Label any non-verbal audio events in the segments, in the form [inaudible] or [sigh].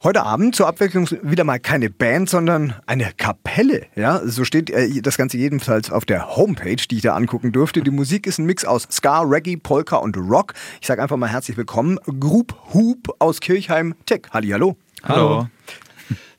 Heute Abend zur Abwechslung wieder mal keine Band, sondern eine Kapelle. Ja, so steht äh, das Ganze jedenfalls auf der Homepage, die ich da angucken durfte. Die Musik ist ein Mix aus Ska, Reggae, Polka und Rock. Ich sage einfach mal herzlich willkommen. Group Hoop aus Kirchheim Tech. Halli, hallo. Hallo.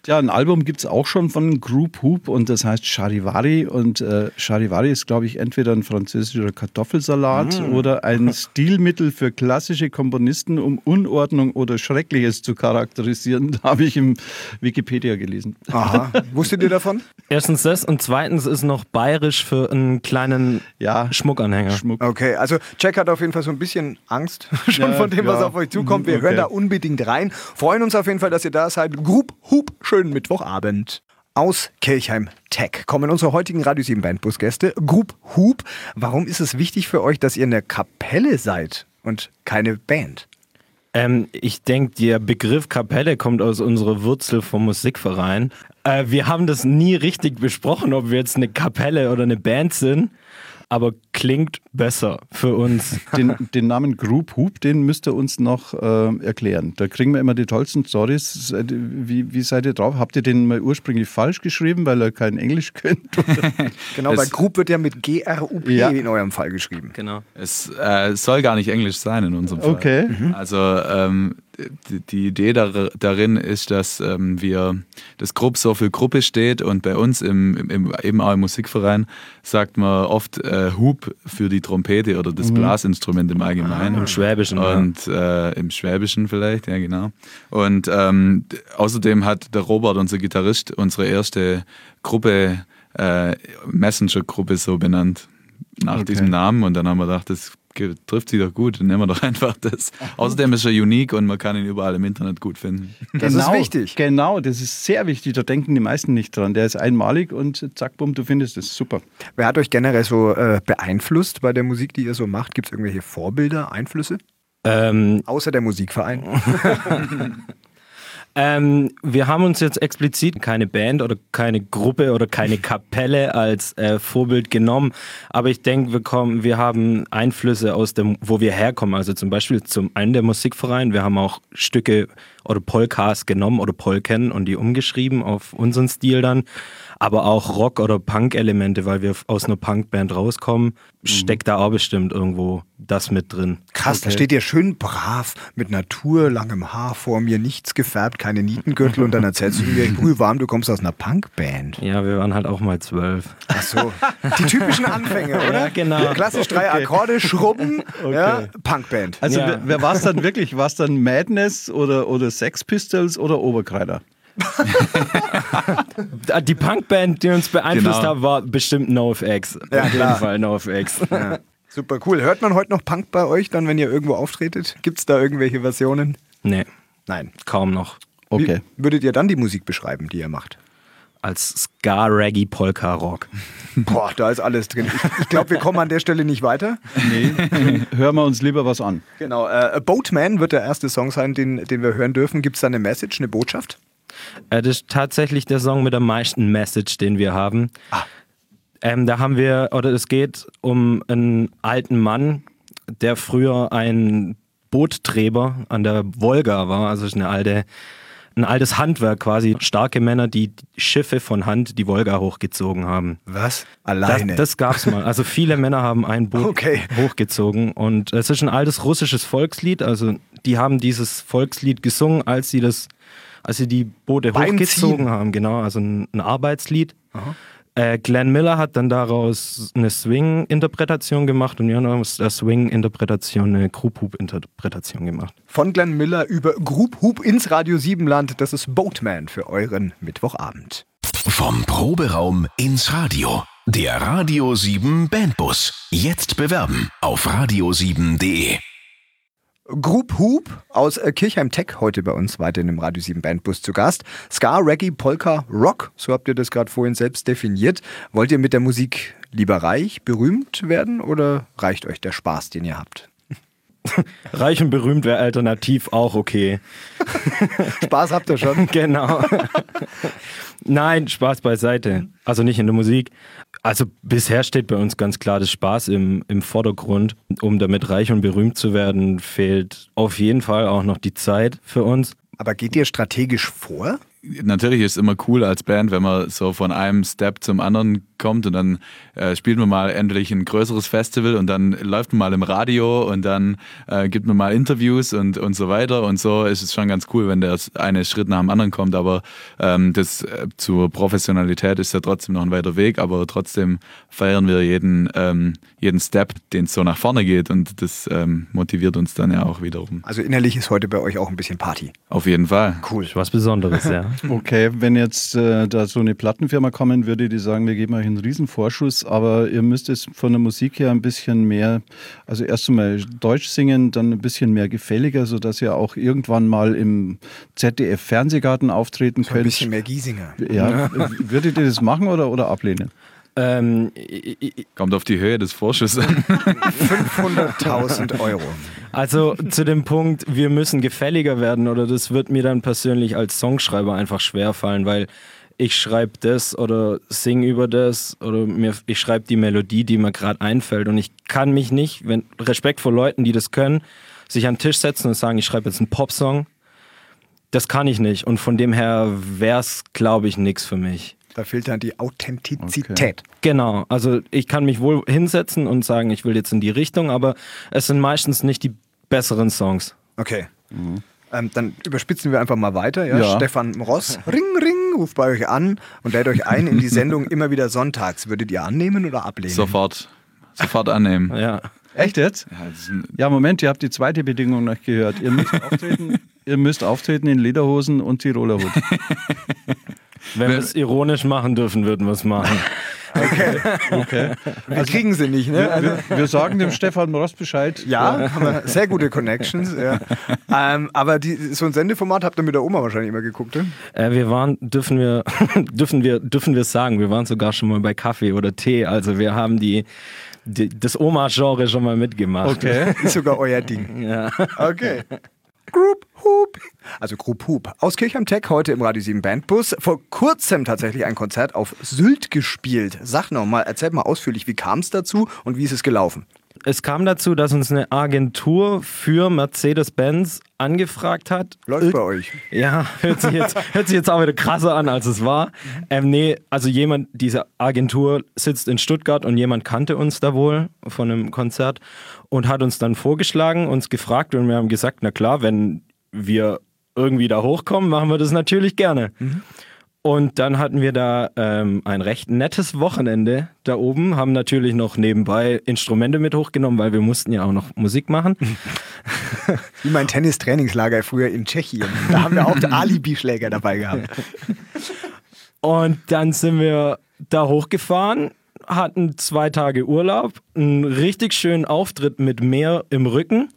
Ja, ein Album gibt es auch schon von Group Hoop und das heißt Charivari. Und äh, Charivari ist, glaube ich, entweder ein französischer Kartoffelsalat mm. oder ein [laughs] Stilmittel für klassische Komponisten, um Unordnung oder Schreckliches zu charakterisieren. [laughs] Habe ich im Wikipedia gelesen. Aha. [laughs] Wusstet ihr davon? Erstens das und zweitens ist noch bayerisch für einen kleinen ja, Schmuckanhänger. Schmuck. Okay, also Jack hat auf jeden Fall so ein bisschen Angst schon ja, von dem, ja. was auf euch zukommt. Wir okay. hören da unbedingt rein. Freuen uns auf jeden Fall, dass ihr da seid. Group Hoop schönen Mittwochabend. Aus Kirchheim Tech kommen unsere heutigen Radio 7 Bandbus-Gäste. Group Hoop. Warum ist es wichtig für euch, dass ihr eine Kapelle seid und keine Band? Ähm, ich denke, der Begriff Kapelle kommt aus unserer Wurzel vom Musikverein. Äh, wir haben das nie richtig besprochen, ob wir jetzt eine Kapelle oder eine Band sind aber klingt besser für uns. [laughs] Den, den Namen Group Hoop, den müsst ihr uns noch äh, erklären. Da kriegen wir immer die tollsten Stories. Wie, wie seid ihr drauf? Habt ihr den mal ursprünglich falsch geschrieben, weil er kein Englisch könnt? [laughs] genau, weil Group wird ja mit G-R-U-P ja. in eurem Fall geschrieben. Genau. Es äh, soll gar nicht Englisch sein in unserem Fall. Okay. Mhm. Also ähm, die Idee darin ist, dass ähm, wir das Grupp so für Gruppe steht und bei uns im, im, eben auch im Musikverein sagt man oft äh, Hub für die Trompete oder das mhm. Blasinstrument im Allgemeinen. Ah, Im Schwäbischen. Und äh, im Schwäbischen vielleicht, ja genau. Und ähm, außerdem hat der Robert, unser Gitarrist, unsere erste Gruppe, äh, Messenger-Gruppe so benannt nach okay. diesem Namen und dann haben wir gedacht, das trifft sich doch gut, dann nehmen wir doch [laughs] einfach das. Außerdem ist er unique und man kann ihn überall im Internet gut finden. Das genau, ist wichtig. Genau, das ist sehr wichtig. Da denken die meisten nicht dran. Der ist einmalig und zack, bumm, du findest es. Super. Wer hat euch generell so äh, beeinflusst bei der Musik, die ihr so macht? Gibt es irgendwelche Vorbilder, Einflüsse? Ähm, Außer der Musikverein. [laughs] [laughs] Ähm, wir haben uns jetzt explizit keine Band oder keine Gruppe oder keine Kapelle als äh, Vorbild genommen, aber ich denke, wir kommen, wir haben Einflüsse aus dem, wo wir herkommen. Also zum Beispiel zum einen der Musikverein. Wir haben auch Stücke oder Polkas genommen oder Polken und die umgeschrieben auf unseren Stil dann aber auch Rock- oder Punk-Elemente, weil wir aus einer Punkband rauskommen, mhm. steckt da auch bestimmt irgendwo das mit drin. Krass, okay. da steht ihr schön brav mit naturlangem Haar vor mir, nichts gefärbt, keine Nietengürtel und dann erzählst du mir, brühwarm, du kommst aus einer Punkband. Ja, wir waren halt auch mal zwölf. Ach so, die typischen Anfänge, [laughs] oder? Ja, genau. Klassisch drei okay. Akkorde, Schrubben, [laughs] okay. ja, Punkband. Also ja. wer war es dann wirklich? War es dann Madness oder, oder Sex Pistols oder Oberkreider? [laughs] die Punkband, die uns beeinflusst genau. hat, war bestimmt NoFX. Ja, Auf jeden Fall NoFX. Ja. Super cool. Hört man heute noch Punk bei euch dann, wenn ihr irgendwo auftretet? Gibt es da irgendwelche Versionen? Nee. Nein. Kaum noch. Okay. Wie würdet ihr dann die Musik beschreiben, die ihr macht? Als Ska, Reggae, Polka, Rock. Boah, da ist alles drin. Ich, ich glaube, wir kommen an der Stelle nicht weiter. Nee, hören wir uns lieber was an. Genau. Äh, Boatman wird der erste Song sein, den, den wir hören dürfen. Gibt es da eine Message, eine Botschaft? Das ist tatsächlich der Song mit der meisten Message, den wir haben. Ah. Ähm, da haben wir, oder es geht um einen alten Mann, der früher ein Bootträber an der Wolga war. Also ist eine alte, ein altes Handwerk quasi. Starke Männer, die Schiffe von Hand die Wolga hochgezogen haben. Was? Alleine? Das, das gab's mal. Also viele Männer haben ein Boot okay. hochgezogen. Und es ist ein altes russisches Volkslied. Also die haben dieses Volkslied gesungen, als sie das als sie die Boote Beim hochgezogen Ziehen. haben, genau, also ein, ein Arbeitslied. Äh, Glenn Miller hat dann daraus eine Swing-Interpretation gemacht und wir haben aus der Swing-Interpretation eine Group Hoop-Interpretation gemacht. Von Glenn Miller über Group Hoop ins Radio 7 Land, das ist Boatman für euren Mittwochabend. Vom Proberaum ins Radio. Der Radio 7 Bandbus. Jetzt bewerben auf radio7.de. Group Hoop aus äh, Kirchheim Tech heute bei uns weiter in dem Radio 7 Bandbus zu Gast. Ska, Reggae, Polka, Rock, so habt ihr das gerade vorhin selbst definiert. Wollt ihr mit der Musik lieber reich, berühmt werden oder reicht euch der Spaß, den ihr habt? [laughs] Reich und berühmt wäre alternativ auch okay. [laughs] Spaß habt ihr schon. [laughs] genau. Nein, Spaß beiseite. Also nicht in der Musik. Also bisher steht bei uns ganz klar das Spaß im, im Vordergrund. Um damit reich und berühmt zu werden, fehlt auf jeden Fall auch noch die Zeit für uns. Aber geht ihr strategisch vor? Natürlich ist es immer cool als Band, wenn man so von einem Step zum anderen kommt und dann äh, spielt man mal endlich ein größeres Festival und dann läuft man mal im Radio und dann äh, gibt man mal Interviews und, und so weiter und so ist es schon ganz cool, wenn der eine Schritt nach dem anderen kommt, aber ähm, das äh, zur Professionalität ist ja trotzdem noch ein weiter Weg, aber trotzdem feiern wir jeden, ähm, jeden Step, den es so nach vorne geht und das ähm, motiviert uns dann ja auch wiederum. Also innerlich ist heute bei euch auch ein bisschen Party. Auf jeden Fall. Cool. Was Besonderes, ja. Okay, wenn jetzt äh, da so eine Plattenfirma kommen würde, die sagen, wir geben euch einen Riesenvorschuss, aber ihr müsst es von der Musik her ein bisschen mehr, also erst einmal Deutsch singen, dann ein bisschen mehr gefälliger, sodass ihr auch irgendwann mal im ZDF-Fernsehgarten auftreten so könnt. Ein bisschen mehr Giesinger. Ja, würdet ihr das machen oder, oder ablehnen? Ähm, Kommt auf die Höhe des Vorschusses an. [laughs] 500.000 Euro. Also zu dem Punkt, wir müssen gefälliger werden oder das wird mir dann persönlich als Songschreiber einfach schwer fallen, weil ich schreibe das oder sing über das oder mir, ich schreibe die Melodie, die mir gerade einfällt und ich kann mich nicht, wenn Respekt vor Leuten, die das können, sich an den Tisch setzen und sagen, ich schreibe jetzt einen Popsong. Das kann ich nicht und von dem her wäre es, glaube ich, nichts für mich. Da fehlt dann die Authentizität. Okay. Genau, also ich kann mich wohl hinsetzen und sagen, ich will jetzt in die Richtung, aber es sind meistens nicht die besseren Songs. Okay. Mhm. Ähm, dann überspitzen wir einfach mal weiter. Ja? ja? Stefan Ross, Ring, Ring, ruft bei euch an und lädt euch ein in die Sendung [laughs] immer wieder sonntags. Würdet ihr annehmen oder ablehnen? Sofort. Sofort annehmen. Ja. Echt jetzt? Ja, Moment, ihr habt die zweite Bedingung noch gehört. Ihr müsst [laughs] auftreten, ihr müsst auftreten in Lederhosen und Tirolerhut. [laughs] Wenn wir es ironisch machen dürfen, würden wir es machen. [laughs] Okay. okay. Wir kriegen sie nicht, ne? Wir, wir, wir, sagen dem Stefan Ross Bescheid. Ja, haben wir sehr gute Connections. Ja. Ähm, aber die, so ein Sendeformat habt ihr mit der Oma wahrscheinlich immer geguckt, ne? Äh, wir waren, dürfen wir, [laughs] dürfen wir, dürfen wir sagen, wir waren sogar schon mal bei Kaffee oder Tee. Also wir haben die, die das Oma-Genre schon mal mitgemacht. Okay. Ist sogar euer Ding. Ja. Okay. Group Hoop. Also Group Hoop. Aus Kirchheim Tech heute im Radio 7 Bandbus. Vor kurzem tatsächlich ein Konzert auf Sylt gespielt. Sag nochmal, erzähl mal ausführlich, wie kam es dazu und wie ist es gelaufen? Es kam dazu, dass uns eine Agentur für Mercedes-Benz angefragt hat. Läuft bei euch. Ja, hört sich jetzt, [laughs] hört sich jetzt auch wieder krasser an, als es war. Ähm, nee, also jemand, diese Agentur sitzt in Stuttgart und jemand kannte uns da wohl von einem Konzert und hat uns dann vorgeschlagen, uns gefragt und wir haben gesagt, na klar, wenn wir irgendwie da hochkommen, machen wir das natürlich gerne. Mhm. Und dann hatten wir da ähm, ein recht nettes Wochenende da oben, haben natürlich noch nebenbei Instrumente mit hochgenommen, weil wir mussten ja auch noch Musik machen. [laughs] Wie mein Tennistrainingslager früher in Tschechien. Da haben wir auch [laughs] Alibi-Schläger dabei gehabt. Und dann sind wir da hochgefahren, hatten zwei Tage Urlaub, einen richtig schönen Auftritt mit Meer im Rücken.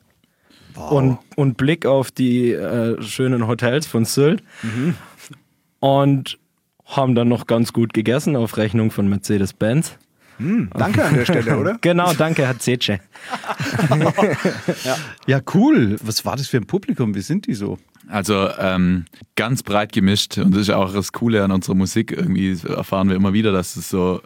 Wow. Und, und Blick auf die äh, schönen Hotels von Sylt. Mhm und haben dann noch ganz gut gegessen auf Rechnung von Mercedes-Benz. Hm, danke an der Stelle, oder? [laughs] genau, danke, Herr Zetsche. [laughs] ja. ja, cool. Was war das für ein Publikum? Wie sind die so? Also ähm, ganz breit gemischt und das ist auch das Coole an unserer Musik. Irgendwie erfahren wir immer wieder, dass es so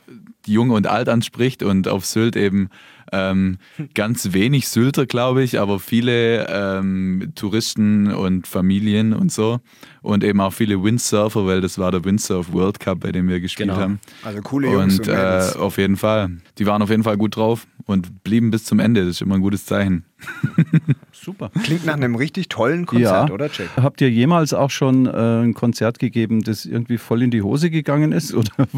jung und alt anspricht und auf Sylt eben ähm, ganz wenig Sylter, glaube ich, aber viele ähm, Touristen und Familien und so. Und eben auch viele Windsurfer, weil das war der Windsurf World Cup, bei dem wir gespielt genau. haben. Also coole Jungs. Und, und äh, auf jeden Fall. Die waren auf jeden Fall gut drauf und blieben bis zum Ende. Das ist immer ein gutes Zeichen. [laughs] Super. Klingt nach einem richtig tollen Konzert, ja. oder Jack? Habt ihr jemals auch schon äh, ein Konzert gegeben, das irgendwie voll in die Hose gegangen ist? [laughs] Oder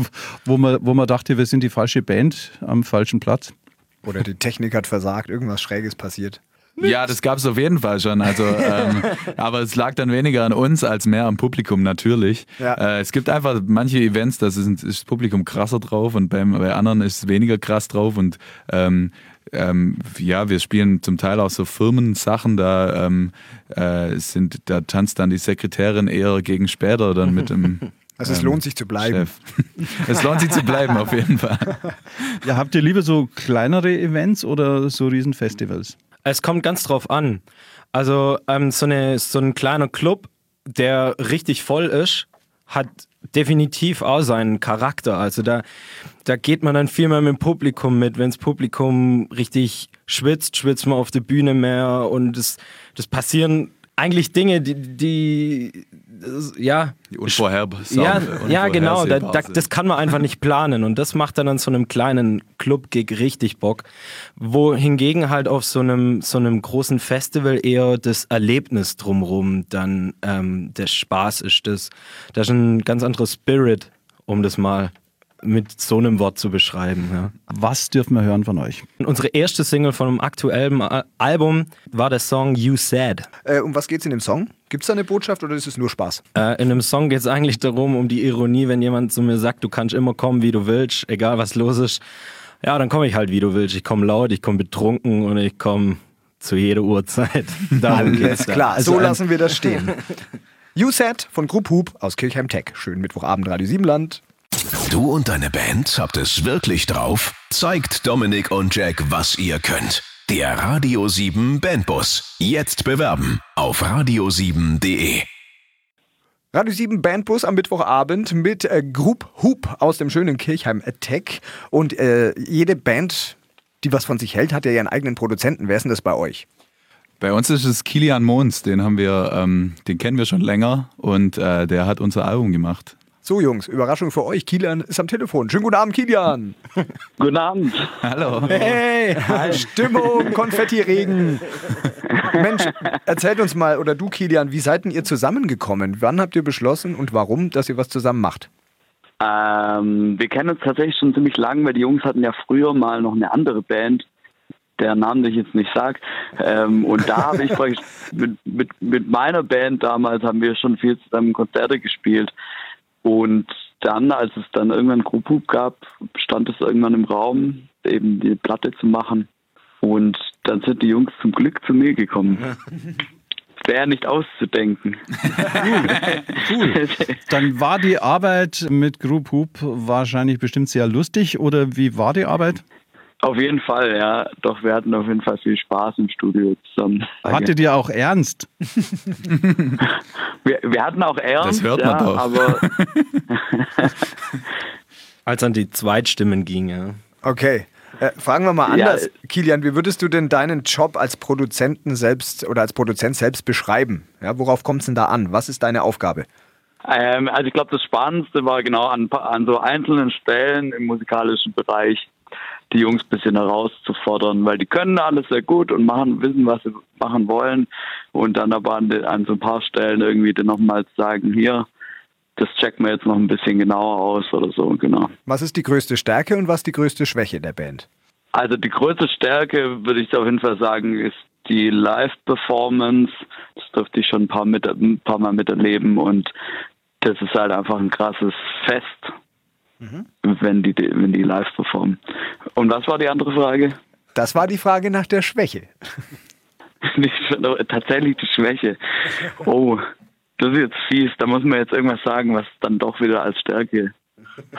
wo man, wo man dachte, wir sind die falsche Band am falschen Platz? Oder die Technik hat versagt, irgendwas Schräges passiert. Ja, das gab es auf jeden Fall schon. Also, ähm, [laughs] aber es lag dann weniger an uns als mehr am Publikum natürlich. Ja. Äh, es gibt einfach manche Events, da ist, das Publikum krasser drauf und beim, bei anderen ist es weniger krass drauf. Und ähm, ähm, ja, wir spielen zum Teil auch so Firmensachen, da ähm, äh, sind, da tanzt dann die Sekretärin eher gegen später dann mit dem [laughs] Also es ähm, lohnt sich zu bleiben. Chef. [laughs] Es lohnt sich zu bleiben, auf jeden Fall. [laughs] Ja, habt ihr lieber so kleinere Events oder so Riesenfestivals? Es kommt ganz drauf an. Also ähm, so, eine, so ein kleiner Club, der richtig voll ist, hat definitiv auch seinen Charakter. Also da, da geht man dann viel mehr mit dem Publikum mit. Wenn das Publikum richtig schwitzt, schwitzt man auf der Bühne mehr und das, das passieren eigentlich Dinge, die, die ja. Die unvorhersehbar. Ja, ja, genau. Da, da, das kann man einfach nicht planen. Und das macht dann an so einem kleinen Club-Gig richtig Bock. Wohingegen halt auf so einem, so einem großen Festival eher das Erlebnis drumherum dann ähm, der Spaß ist. Das, das ist ein ganz anderer Spirit, um das mal mit so einem Wort zu beschreiben. Ja. Was dürfen wir hören von euch? Unsere erste Single von einem aktuellen Album war der Song You Said. Äh, um was geht es in dem Song? Gibt es da eine Botschaft oder ist es nur Spaß? Äh, in dem Song geht es eigentlich darum, um die Ironie, wenn jemand zu mir sagt, du kannst immer kommen, wie du willst, egal was los ist. Ja, dann komme ich halt, wie du willst. Ich komme laut, ich komme betrunken und ich komme zu jeder Uhrzeit. [laughs] Alles klar, also so lassen wir das stehen. You Said von Group Hoop aus Kirchheim Tech. Schönen Mittwochabend, Radio Siebenland. Du und deine Band habt es wirklich drauf? Zeigt Dominik und Jack, was ihr könnt. Der Radio 7 Bandbus. Jetzt bewerben auf radio7.de. Radio 7 Bandbus am Mittwochabend mit äh, Group Hoop aus dem schönen Kirchheim Attack. Und äh, jede Band, die was von sich hält, hat ja ihren eigenen Produzenten. Wer ist denn das bei euch? Bei uns ist es Kilian Mons, den haben wir, ähm, den kennen wir schon länger und äh, der hat unser Album gemacht. So, Jungs, Überraschung für euch. Kilian ist am Telefon. Schönen guten Abend, Kilian. [laughs] Guten Abend. Hallo. Hey, Stimmung, [laughs] Konfettiregen. Mensch, erzählt uns mal, oder du, Kilian, wie seid denn ihr zusammengekommen? Wann habt ihr beschlossen und warum, dass ihr was zusammen macht? Ähm, wir kennen uns tatsächlich schon ziemlich lang, weil die Jungs hatten ja früher mal noch eine andere Band, der Namen, den ich jetzt nicht sage. Ähm, und da habe ich praktisch [laughs] mit, mit, mit meiner Band damals haben wir schon viel zusammen Konzerte gespielt. Und dann, als es dann irgendwann Group Hoop gab, stand es irgendwann im Raum, eben die Platte zu machen. Und dann sind die Jungs zum Glück zu mir gekommen. [laughs] Wäre nicht auszudenken. cool. [laughs] cool. Dann war die Arbeit mit Group Hoop wahrscheinlich bestimmt sehr lustig oder wie war die Arbeit? Auf jeden Fall, ja. Doch wir hatten auf jeden Fall viel Spaß im Studio zusammen. Hattet ihr auch ernst? [laughs] wir, wir, hatten auch ernst. Das hört man ja, doch. Aber [laughs] Als an die Zweitstimmen ging, ja. Okay. Äh, fragen wir mal anders. Ja, Kilian, wie würdest du denn deinen Job als Produzenten selbst oder als Produzent selbst beschreiben? Ja, worauf kommt es denn da an? Was ist deine Aufgabe? Ähm, also ich glaube, das Spannendste war genau an, an so einzelnen Stellen im musikalischen Bereich die Jungs ein bisschen herauszufordern, weil die können alles sehr gut und machen, wissen, was sie machen wollen. Und dann aber an, den, an so ein paar Stellen irgendwie dann nochmal sagen, hier, das checken wir jetzt noch ein bisschen genauer aus oder so, genau. Was ist die größte Stärke und was die größte Schwäche der Band? Also die größte Stärke, würde ich auf jeden Fall sagen, ist die Live-Performance. Das durfte ich schon ein paar, mit, ein paar Mal miterleben und das ist halt einfach ein krasses Fest mhm. wenn, die, wenn die live performen. Und was war die andere Frage? Das war die Frage nach der Schwäche. [laughs] Tatsächlich die Schwäche. Oh, das ist jetzt fies. Da muss man jetzt irgendwas sagen, was dann doch wieder als Stärke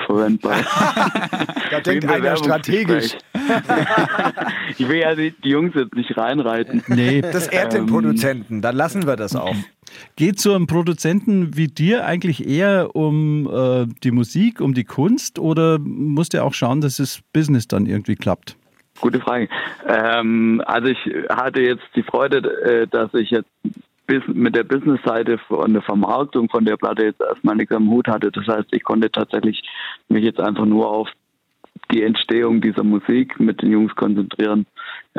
verwendbar ist. [laughs] da denkt einer strategisch. [laughs] ich will ja die, die, Jungs jetzt nicht reinreiten. Nee. Das ehrt den ähm, Produzenten, dann lassen wir das auch. Geht so einem Produzenten wie dir eigentlich eher um äh, die Musik, um die Kunst oder musst du auch schauen, dass das Business dann irgendwie klappt? Gute Frage. Ähm, also ich hatte jetzt die Freude, äh, dass ich jetzt mit der Business-Seite von der Vermarktung von der Platte jetzt erstmal nichts am Hut hatte. Das heißt, ich konnte tatsächlich mich jetzt einfach nur auf die Entstehung dieser Musik mit den Jungs konzentrieren.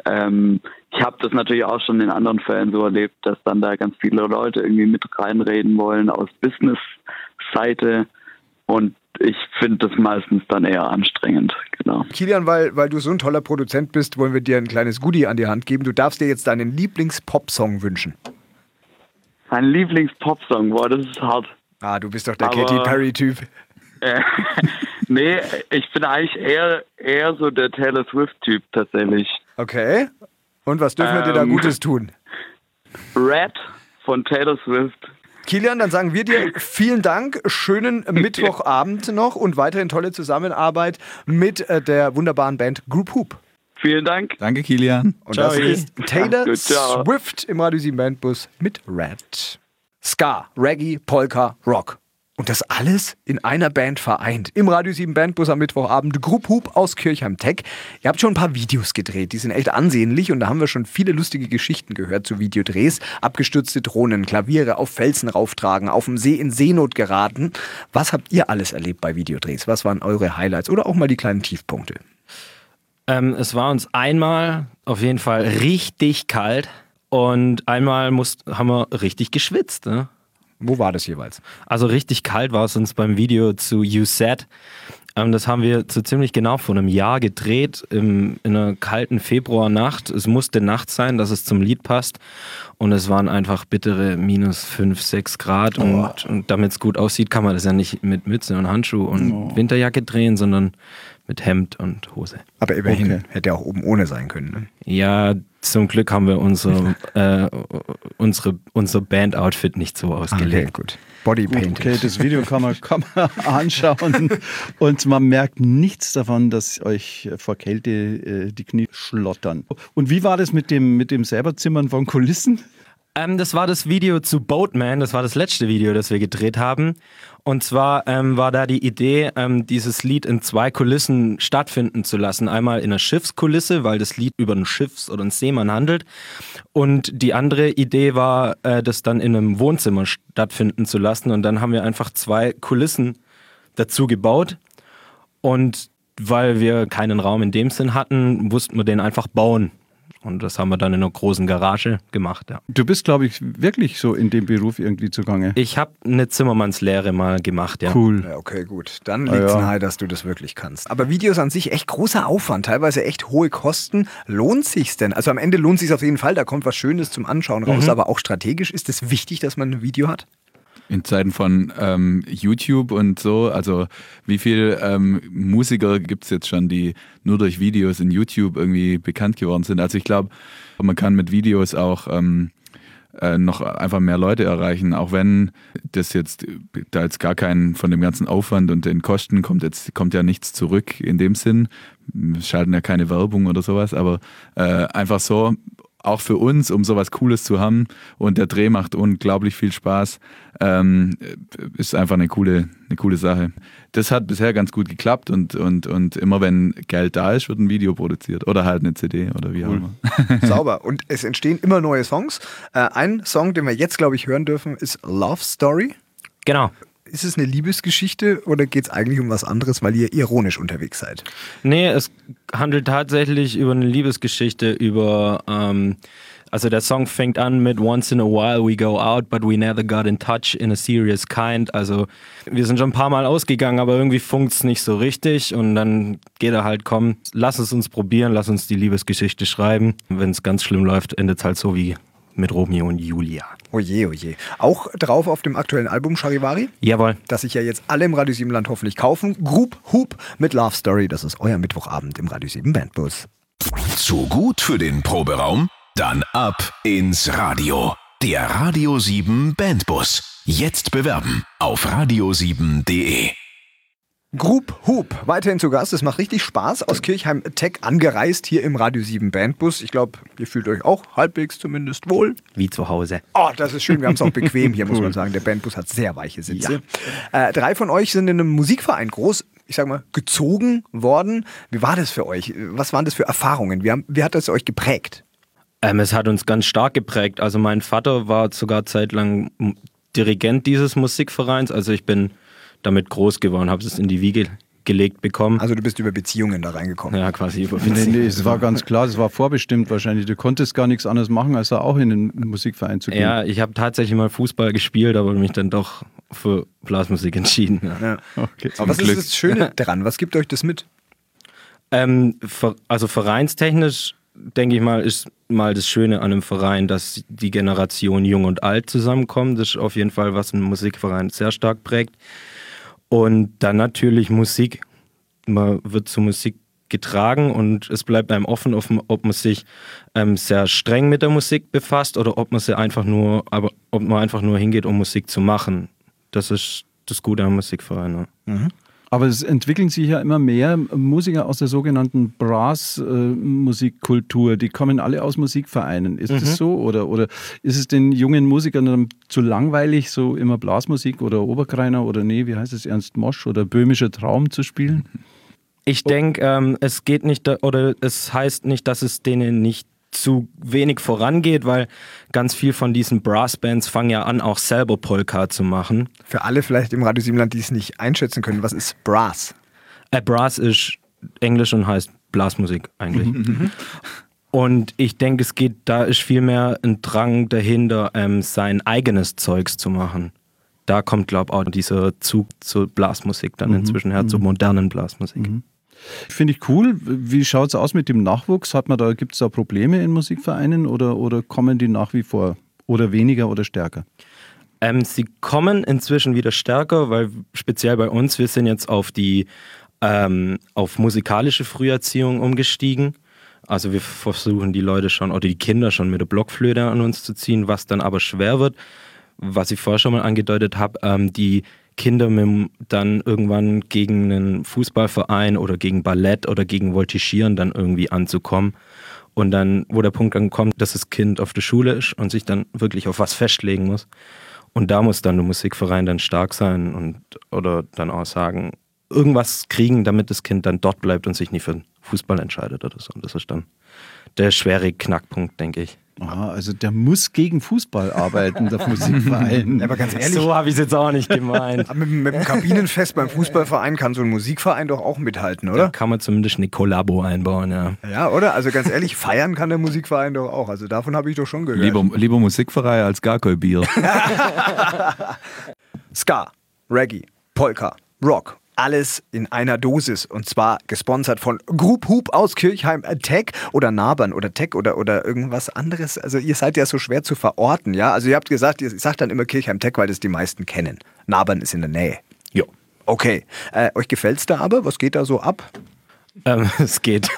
Ähm, ich habe das natürlich auch schon in anderen Fällen so erlebt, dass dann da ganz viele Leute irgendwie mit reinreden wollen aus Business-Seite und ich finde das meistens dann eher anstrengend, genau. Kilian, weil, weil du so ein toller Produzent bist, wollen wir dir ein kleines Goodie an die Hand geben. Du darfst dir jetzt deinen Lieblings-Pop-Song wünschen. Mein Lieblings-Pop-Song, boah, das ist hart. Ah, du bist doch der Aber, Katy Perry-Typ. [laughs] [laughs] Nee, ich bin eigentlich eher, eher so der Taylor Swift-Typ tatsächlich. Okay. Und was dürfen wir dir da ähm, Gutes tun? Red von Taylor Swift. Kilian, dann sagen wir dir vielen Dank, schönen [laughs] Mittwochabend noch und weiterhin tolle Zusammenarbeit mit äh, der wunderbaren Band Group Hoop. Vielen Dank. Danke, Kilian. Und ciao. das ist Taylor Gut, Swift im Radio 7 Bandbus mit Red. Ska, Reggae, Polka, Rock Und das alles in einer Band vereint. Im Radio 7 Bandbus am Mittwochabend. Group Hoop aus Kirchheim Tech. Ihr habt schon ein paar Videos gedreht. Die sind echt ansehnlich und da haben wir schon viele lustige Geschichten gehört zu Videodrehs. Abgestürzte Drohnen, Klaviere auf Felsen rauftragen, auf dem See in Seenot geraten. Was habt ihr alles erlebt bei Videodrehs? Was waren eure Highlights oder auch mal die kleinen Tiefpunkte? Ähm, es war uns einmal auf jeden Fall richtig kalt und einmal musst, haben wir richtig geschwitzt. Ne? Wo war das jeweils? Also richtig kalt war es uns beim Video zu You Said. Ähm, das haben wir so ziemlich genau vor einem Jahr gedreht, im, in einer kalten Februarnacht. Es musste Nacht sein, dass es zum Lied passt. Und es waren einfach bittere minus 5, 6 Grad. Oh. Und, und damit es gut aussieht, kann man das ja nicht mit Mütze und Handschuh und oh. Winterjacke drehen, sondern mit Hemd und Hose. Aber immerhin okay. hätte er auch oben ohne sein können. Ne? Ja, zum Glück haben wir unsere, [laughs] äh, unsere, unser Band-Outfit nicht so ausgelegt. Okay, gut. Bodypainted. Okay, das Video kann man, kann man [laughs] anschauen und man merkt nichts davon, dass euch vor Kälte äh, die Knie schlottern. Und wie war das mit dem, mit dem selberzimmern von Kulissen? Ähm, das war das Video zu Boatman, das war das letzte Video, das wir gedreht haben. Und zwar ähm, war da die Idee, ähm, dieses Lied in zwei Kulissen stattfinden zu lassen. Einmal in einer Schiffskulisse, weil das Lied über einen Schiffs- oder einen Seemann handelt. Und die andere Idee war, äh, das dann in einem Wohnzimmer stattfinden zu lassen. Und dann haben wir einfach zwei Kulissen dazu gebaut. Und weil wir keinen Raum in dem Sinn hatten, mussten wir den einfach bauen. Und das haben wir dann in einer großen Garage gemacht, ja. Du bist, glaube ich, wirklich so in dem Beruf irgendwie zugange. Ich habe eine Zimmermannslehre mal gemacht, ja. Cool. Ja, okay, gut. Dann liegt es ah, ja. nahe, dass du das wirklich kannst. Aber Videos an sich echt großer Aufwand, teilweise echt hohe Kosten. Lohnt sich's denn? Also am Ende lohnt sich's auf jeden Fall, da kommt was Schönes zum Anschauen raus, mhm. aber auch strategisch ist es wichtig, dass man ein Video hat? In Zeiten von ähm, YouTube und so, also wie viele ähm, Musiker gibt es jetzt schon, die nur durch Videos in YouTube irgendwie bekannt geworden sind? Also ich glaube, man kann mit Videos auch ähm, äh, noch einfach mehr Leute erreichen, auch wenn das jetzt da jetzt gar keinen von dem ganzen Aufwand und den Kosten kommt jetzt kommt ja nichts zurück in dem Sinn. Wir schalten ja keine Werbung oder sowas, aber äh, einfach so auch für uns, um sowas Cooles zu haben. Und der Dreh macht unglaublich viel Spaß. Ähm, ist einfach eine coole, eine coole Sache. Das hat bisher ganz gut geklappt und, und, und immer wenn Geld da ist, wird ein Video produziert oder halt eine CD oder wie cool. auch immer. [laughs] Sauber. [laughs] Und es entstehen immer neue Songs. Äh, ein Song, den wir jetzt, glaube ich, hören dürfen, ist Love Story. Genau. Ist es eine Liebesgeschichte oder geht es eigentlich um was anderes, weil ihr ironisch unterwegs seid? Nee, es handelt tatsächlich über eine Liebesgeschichte, über. Ähm, also der Song fängt an mit Once in a while we go out, but we never got in touch in a serious kind. Also wir sind schon ein paar Mal ausgegangen, aber irgendwie funkt es nicht so richtig. Und dann geht er halt, komm, lass es uns probieren, lass uns die Liebesgeschichte schreiben. Wenn es ganz schlimm läuft, endet es halt so wie mit Romeo und Julia. Oje, oje. Auch drauf auf dem aktuellen Album Charivari? Jawohl. Das sich ja jetzt alle im Radio 7 Land hoffentlich kaufen. Group Hoop mit Love Story. Das ist euer Mittwochabend im Radio 7 Bandbus. Zu gut für den Proberaum? Dann ab ins Radio. Der Radio 7 Bandbus. Jetzt bewerben auf radio7.de. Group Hoop, weiterhin zu Gast. Es macht richtig Spaß. Aus Kirchheim Tech angereist hier im Radio 7 Bandbus. Ich glaube, ihr fühlt euch auch halbwegs zumindest wohl. Wie zu Hause. Oh, das ist schön. Wir haben es auch bequem hier, [laughs] muss man sagen. Der Bandbus hat sehr weiche Sitze. Ja. Äh, drei von euch sind in einem Musikverein groß, ich sag mal, gezogen worden. Wie war das für euch? Was waren das für Erfahrungen? Wie, haben, wie hat das euch geprägt? Ähm, es hat uns ganz stark geprägt. Also mein Vater war sogar zeitlang Dirigent dieses Musikvereins. Also ich bin damit groß geworden, habe es in die Wiege gelegt bekommen. Also du bist über Beziehungen da reingekommen? Ja, quasi über Beziehungen. Nee, nee, es war ganz klar, es war vorbestimmt wahrscheinlich. Du konntest gar nichts anderes machen, als auch in den Musikverein zu gehen. Ja, ich habe tatsächlich mal Fußball gespielt, aber mich dann doch für Blasmusik entschieden. Ja. Ja. Okay. Aber was Glück. ist das Schöne daran? Was gibt euch das mit? Ähm, also vereinstechnisch denke ich mal, ist mal das Schöne an einem Verein, dass die Generation jung und alt zusammenkommt. Das ist auf jeden Fall, was ein Musikverein sehr stark prägt. Und dann natürlich Musik. Man wird zur Musik getragen und es bleibt einem offen, ob man sich ähm, sehr streng mit der Musik befasst oder ob man sie einfach nur, aber ob man einfach nur hingeht, um Musik zu machen. Das ist das Gute am Musikverein. Ne? Mhm. Aber es entwickeln sich ja immer mehr Musiker aus der sogenannten Brass-Musikkultur. Die kommen alle aus Musikvereinen. Ist mhm. das so? Oder, oder ist es den jungen Musikern dann zu langweilig, so immer Blasmusik oder Oberkreiner oder nee, wie heißt es, Ernst Mosch oder Böhmischer Traum zu spielen? Ich denke, ähm, es geht nicht, oder es heißt nicht, dass es denen nicht zu wenig vorangeht, weil ganz viel von diesen Brassbands fangen ja an, auch selber Polka zu machen. Für alle vielleicht im Radio Siebenland, die es nicht einschätzen können, was ist Brass? Äh, Brass ist Englisch und heißt Blasmusik eigentlich. Mhm, mhm. und ich denke, es geht, da ist viel mehr ein Drang dahinter, ähm, sein eigenes Zeugs zu machen. Da kommt, glaube ich, auch dieser Zug zur Blasmusik dann mhm. inzwischen her, zur modernen Blasmusik. Mhm. Finde ich cool. Wie schaut es aus mit dem Nachwuchs? Da, gibt es da Probleme in Musikvereinen oder, oder kommen die nach wie vor? Oder weniger oder stärker? Ähm, sie kommen inzwischen wieder stärker, weil speziell bei uns, wir sind jetzt auf die ähm, auf musikalische Früherziehung umgestiegen. Also wir versuchen die Leute schon oder die Kinder schon mit der Blockflöte an uns zu ziehen, was dann aber schwer wird. Was ich vorher schon mal angedeutet habe, ähm, die Kinder mit, dann irgendwann gegen einen Fußballverein oder gegen Ballett oder gegen Voltigieren dann irgendwie anzukommen. Und dann, wo der Punkt dann kommt, dass das Kind auf der Schule ist und sich dann wirklich auf was festlegen muss. Und da muss dann der Musikverein dann stark sein und oder dann auch sagen, irgendwas kriegen, damit das Kind dann dort bleibt und sich nicht für Fußball entscheidet oder so. Und das ist dann der schwere Knackpunkt, denke ich. Aha, also der muss gegen Fußball arbeiten, der [laughs] Musikverein. aber ganz ehrlich. So habe ich es jetzt auch nicht [laughs] gemeint. mit, mit dem Kabinenfest beim Fußballverein kann so ein Musikverein doch auch mithalten, oder? Da kann man zumindest eine Kollabo einbauen, ja. Ja, oder? Also ganz ehrlich, feiern kann der Musikverein doch auch. Also davon habe ich doch schon gehört. Lieber, lieber Musikverein als gar kein Bier. [laughs] Ska, Reggae, Polka, Rock alles in einer Dosis. Und zwar gesponsert von Group Hoop aus Kirchheim Tech oder Nabern oder Tech oder, oder irgendwas anderes. Also ihr seid ja so schwer zu verorten, ja? Also ihr habt gesagt, ihr sagt dann immer Kirchheim Tech, weil das die meisten kennen. Nabern ist in der Nähe. Jo. Okay. Äh, euch es da aber? Was geht da so ab? Ähm, [laughs] es geht.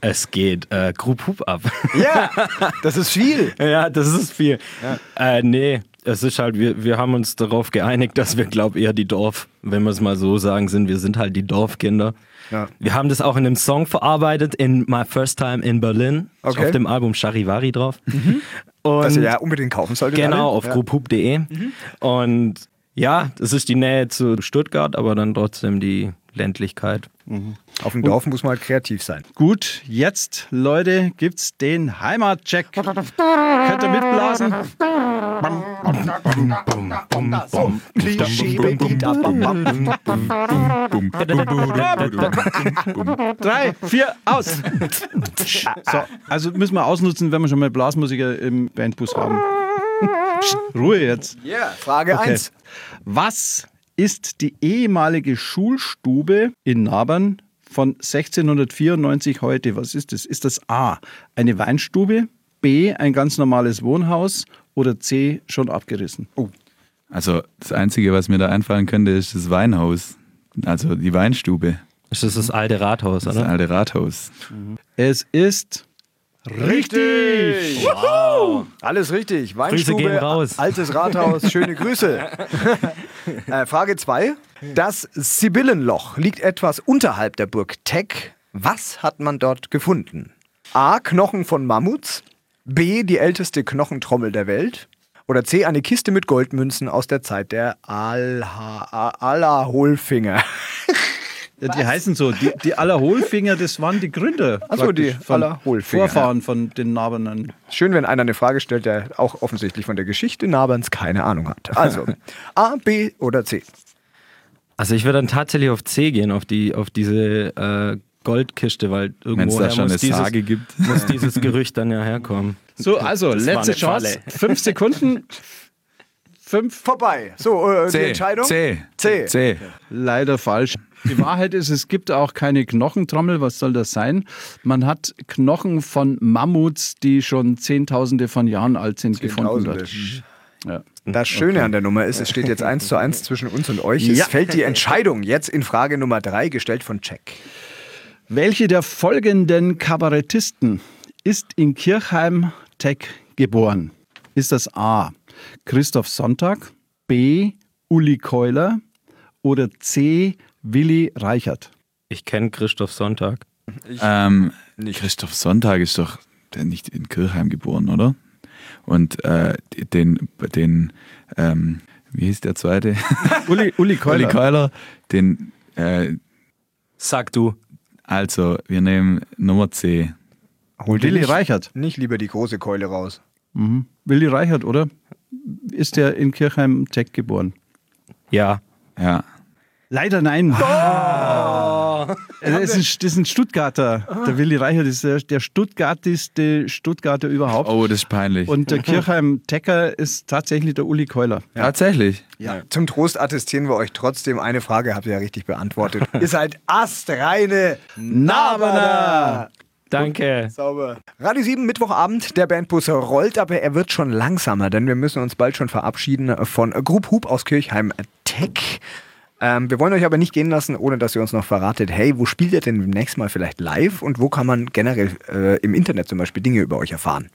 Es geht äh, Group Hoop ab. Ja, das ist viel. [laughs] ja, das ist viel. Ja. Äh, nee, es ist halt, wir, wir haben uns darauf geeinigt, dass wir, glaube ich, eher die Dorf, wenn wir es mal so sagen, sind. Wir sind halt die Dorfkinder. Ja. Wir haben das auch in einem Song verarbeitet, in My First Time in Berlin. Okay. Auf dem Album Charivari drauf. Mhm. Und das ihr ja unbedingt kaufen solltet. Genau, alle. auf ja. grouphoop.de. Mhm. Und ja, das ist die Nähe zu Stuttgart, aber dann trotzdem die Ländlichkeit. Mhm. Auf dem Dorf muss man halt kreativ sein. Gut, jetzt, Leute, gibt's den Heimatcheck. Könnt ihr mitblasen? Drei, vier, aus. So, also müssen wir ausnutzen, wenn wir schon mal Blasmusiker im Bandbus haben. Ruhe jetzt. Ja, yeah, Frage 1. Okay. Was ist die ehemalige Schulstube in Nabern von 1694 heute. Was ist das? Ist das A, eine Weinstube, B, ein ganz normales Wohnhaus oder C, schon abgerissen? Oh. Also das Einzige, was mir da einfallen könnte, ist das Weinhaus. Also die Weinstube. Das ist das alte Rathaus, oder? Das alte Rathaus. Mhm. Es ist Richtig! Wow. Alles richtig. Weinstube, altes Rathaus, schöne Grüße. [laughs] äh, Frage 2. Das Sibyllenloch liegt etwas unterhalb der Burg Teck. Was hat man dort gefunden? A. Knochen von Mammuts. B. Die älteste Knochentrommel der Welt. Oder C. Eine Kiste mit Goldmünzen aus der Zeit der Allerholfinger. Ja, die heißen so. Die, die Allerholfinger, das waren die Gründer. Achso, die Allerholfinger. Vorfahren ja. von den Nabernern. Schön, wenn einer eine Frage stellt, der auch offensichtlich von der Geschichte Naberns keine Ahnung hat. Also, A, B oder C? Also ich würde dann tatsächlich auf C gehen, auf, die, auf diese äh, Goldkiste, weil irgendwo da schon muss, eine dieses, gibt. [laughs] muss dieses Gerücht dann ja herkommen. So, also das letzte Chance. Fünf Sekunden. Fünf. Vorbei. So, äh, C. die Entscheidung? C. C. C. Leider falsch. Die Wahrheit ist, es gibt auch keine Knochentrommel. Was soll das sein? Man hat Knochen von Mammuts, die schon Zehntausende von Jahren alt sind, gefunden. Ja. Das Schöne okay. an der Nummer ist, es steht jetzt eins zu eins zwischen uns und euch. Es ja. fällt die Entscheidung jetzt in Frage Nummer drei, gestellt von Check. Welche der folgenden Kabarettisten ist in Kirchheim Tech geboren? Ist das A. Christoph Sonntag, B. Uli Keuler oder C. Willi Reichert. Ich kenne Christoph Sonntag. Ähm, Christoph Sonntag ist doch nicht in Kirchheim geboren, oder? Und äh, den, den ähm, wie hieß der zweite? Uli, Uli [laughs] Keuler. Uli Keuler, den, äh, Sag du. Also wir nehmen Nummer C. Hol Willi nicht, Reichert. nicht lieber die große Keule raus. Mhm. Willi Reichert, oder? Ist der in Kirchheim Tech geboren? Ja. Ja. Leider nein. Oh. Das, ist ein, das ist ein Stuttgarter. Der Willi Reichert ist der, der stuttgartigste Stuttgarter überhaupt. Oh, das ist peinlich. Und der Kirchheim Tecker ist tatsächlich der Uli Keuler. Tatsächlich. Ja. Zum Trost attestieren wir euch trotzdem eine Frage, habt ihr ja richtig beantwortet. [laughs] Ist halt astreine Nabana. Danke. Sauber. Radio 7, Mittwochabend. Der Bandbus rollt, aber er wird schon langsamer, denn wir müssen uns bald schon verabschieden von Group Hub aus Kirchheim Tech. Ähm, wir wollen euch aber nicht gehen lassen, ohne dass ihr uns noch verratet, hey, wo spielt ihr denn demnächst mal vielleicht live und wo kann man generell äh, im Internet zum Beispiel Dinge über euch erfahren?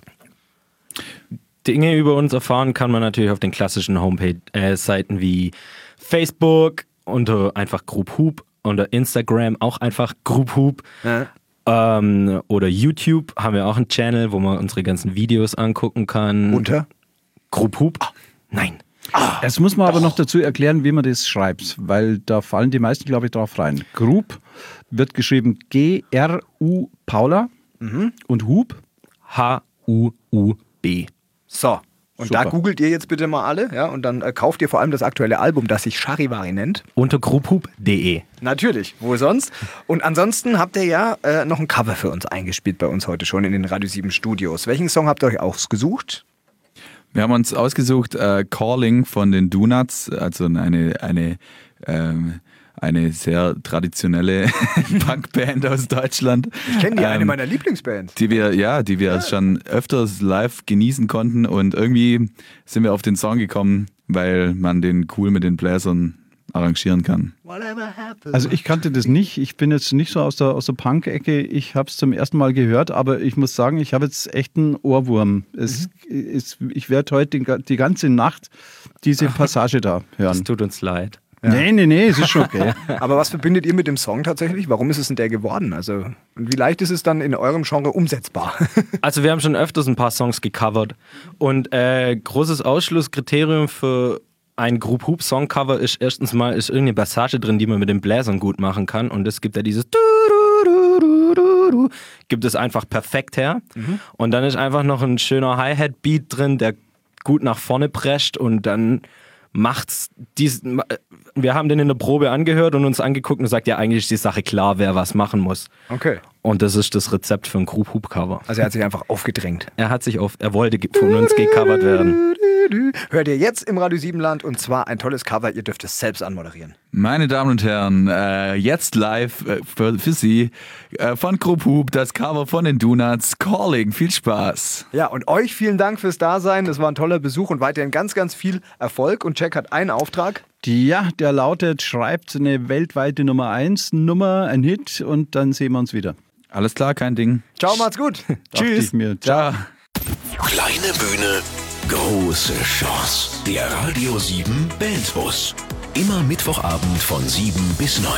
Dinge über uns erfahren kann man natürlich auf den klassischen Homepage-Seiten wie Facebook unter einfach Group Hoop, unter Instagram auch einfach Group Hoop. Ja. Ähm, oder YouTube haben wir auch einen Channel, wo man unsere ganzen Videos angucken kann. Unter? Group Hoop? Nein. Jetzt muss man aber noch dazu erklären, wie man das schreibt, weil da fallen die meisten, glaube ich, drauf rein. Group wird geschrieben G-R-U Paula und Hub. H-U-U-B. So. Und Super. da googelt ihr jetzt bitte mal alle, ja, und dann äh, kauft ihr vor allem das aktuelle Album, das sich Charivari nennt. Unter grouphoop.de. Natürlich, wo sonst? Und ansonsten habt ihr ja äh, noch ein Cover für uns eingespielt bei uns heute schon in den Radio 7 Studios. Welchen Song habt ihr euch ausgesucht? Wir haben uns ausgesucht äh, Calling von den Donuts, also eine, eine, ähm, eine sehr traditionelle [laughs] Punkband aus Deutschland. Ich kenne die, eine Ähm, meiner Lieblingsbands. die wir, ja, die wir schon öfters live genießen konnten und irgendwie sind wir auf den Song gekommen, weil man den cool mit den Bläsern arrangieren kann. Also ich kannte das nicht. Ich bin jetzt nicht so aus der, aus der Punk-Ecke. Ich habe es zum ersten Mal gehört, aber ich muss sagen, ich habe jetzt echt einen Ohrwurm. Es, es, ich werde heute die, die ganze Nacht diese [laughs] Passage da Es hören. tut uns leid. Nee, nee, nee, es ist schon okay. [laughs] Aber was verbindet ihr mit dem Song tatsächlich? Warum ist es denn der geworden? Also, und wie leicht ist es dann in eurem Genre umsetzbar? [laughs] Also wir haben schon öfters ein paar Songs gecovert und äh, großes Ausschlusskriterium für ein Group Hoop Songcover ist erstens mal ist irgendeine Passage drin, die man mit den Bläsern gut machen kann und es gibt ja dieses gibt es einfach perfekt her und dann ist einfach noch ein schöner Hi-Hat Beat drin, der gut nach vorne prescht und dann macht's dies, wir haben den in der Probe angehört und uns angeguckt und sagt ja eigentlich ist die Sache klar, wer was machen muss. Okay. Und das ist das Rezept für ein Group Hoop Cover. Also er hat sich einfach aufgedrängt. Er hat sich auf, er wollte von uns gecovert werden. Hört ihr jetzt im Radio 7 Land und zwar ein tolles Cover. Ihr dürft es selbst anmoderieren. Meine Damen und Herren, äh, jetzt live äh, für, für Sie äh, von Group Hoop, das Cover von den Donuts, Calling. Viel Spaß. Ja, und euch vielen Dank fürs Dasein. Das war ein toller Besuch und weiterhin ganz, ganz viel Erfolg. Und Jack hat einen Auftrag. Ja, der lautet, schreibt eine weltweite Nummer 1 Nummer, ein Hit und dann sehen wir uns wieder. Alles klar, kein Ding. Ciao, macht's gut. [laughs] Tschüss. Ich mir. Ciao. Kleine Bühne, große Chance. Der Radio 7 Bandbus. Immer Mittwochabend von 7 bis 9.